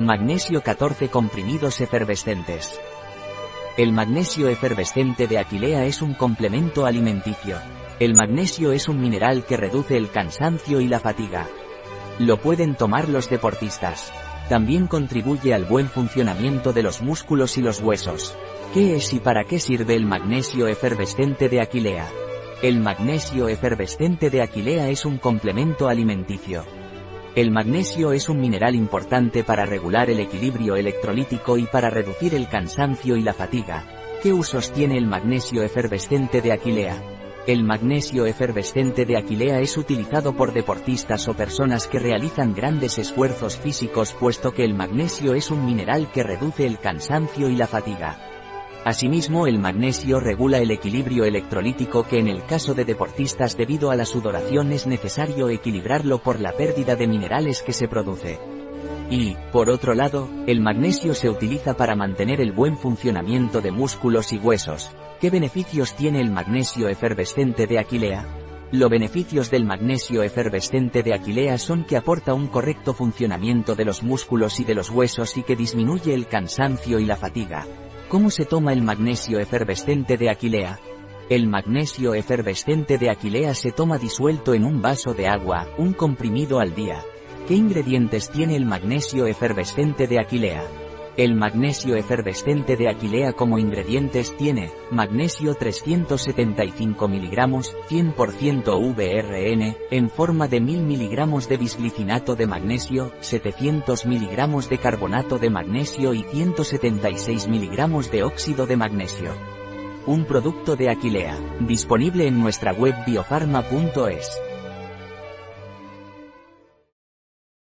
Magnesio 14 comprimidos efervescentes. El magnesio efervescente de Aquilea es un complemento alimenticio. El magnesio es un mineral que reduce el cansancio y la fatiga. Lo pueden tomar los deportistas. También contribuye al buen funcionamiento de los músculos y los huesos. ¿Qué es y para qué sirve el magnesio efervescente de Aquilea? El magnesio efervescente de Aquilea es un complemento alimenticio. El magnesio es un mineral importante para regular el equilibrio electrolítico y para reducir el cansancio y la fatiga. ¿Qué usos tiene el magnesio efervescente de Aquilea? El magnesio efervescente de Aquilea es utilizado por deportistas o personas que realizan grandes esfuerzos físicos puesto que el magnesio es un mineral que reduce el cansancio y la fatiga. Asimismo el magnesio regula el equilibrio electrolítico que en el caso de deportistas debido a la sudoración es necesario equilibrarlo por la pérdida de minerales que se produce. Y, por otro lado, el magnesio se utiliza para mantener el buen funcionamiento de músculos y huesos. ¿Qué beneficios tiene el magnesio efervescente de Aquilea? Los beneficios del magnesio efervescente de Aquilea son que aporta un correcto funcionamiento de los músculos y de los huesos y que disminuye el cansancio y la fatiga. ¿Cómo se toma el magnesio efervescente de Aquilea? El magnesio efervescente de Aquilea se toma disuelto en un vaso de agua, un comprimido al día. ¿Qué ingredientes tiene el magnesio efervescente de Aquilea? El magnesio efervescente de Aquilea como ingredientes tiene, magnesio 375 mg, 100% VRN, en forma de 1000 mg de bisglicinato de magnesio, 700 mg de carbonato de magnesio y 176 mg de óxido de magnesio. Un producto de Aquilea, disponible en nuestra web biofarma.es.